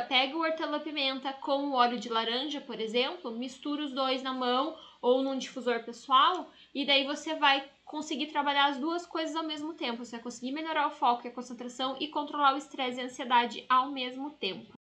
pega o hortelã-pimenta com o óleo de laranja, por exemplo, mistura os dois na mão ou num difusor pessoal e daí você vai conseguir trabalhar as duas coisas ao mesmo tempo. Você vai conseguir melhorar o foco e a concentração e controlar o estresse e a ansiedade ao mesmo tempo.